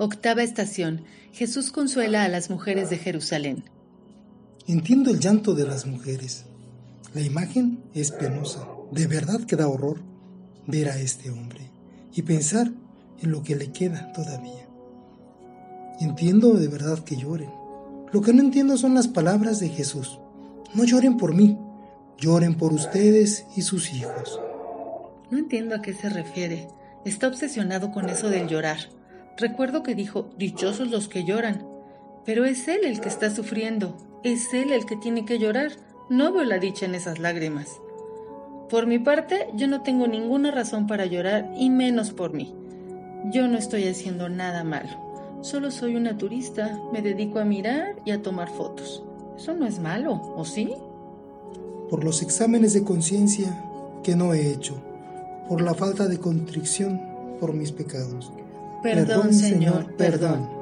Octava estación. Jesús consuela a las mujeres de Jerusalén. Entiendo el llanto de las mujeres. La imagen es penosa. De verdad que da horror ver a este hombre y pensar en lo que le queda todavía. Entiendo de verdad que lloren. Lo que no entiendo son las palabras de Jesús. No lloren por mí, lloren por ustedes y sus hijos. No entiendo a qué se refiere. Está obsesionado con eso del llorar. Recuerdo que dijo, dichosos los que lloran. Pero es él el que está sufriendo, es él el que tiene que llorar. No veo la dicha en esas lágrimas. Por mi parte, yo no tengo ninguna razón para llorar y menos por mí. Yo no estoy haciendo nada malo. Solo soy una turista, me dedico a mirar y a tomar fotos. Eso no es malo, ¿o sí? Por los exámenes de conciencia que no he hecho, por la falta de contrición por mis pecados. Perdón, Señor, perdón.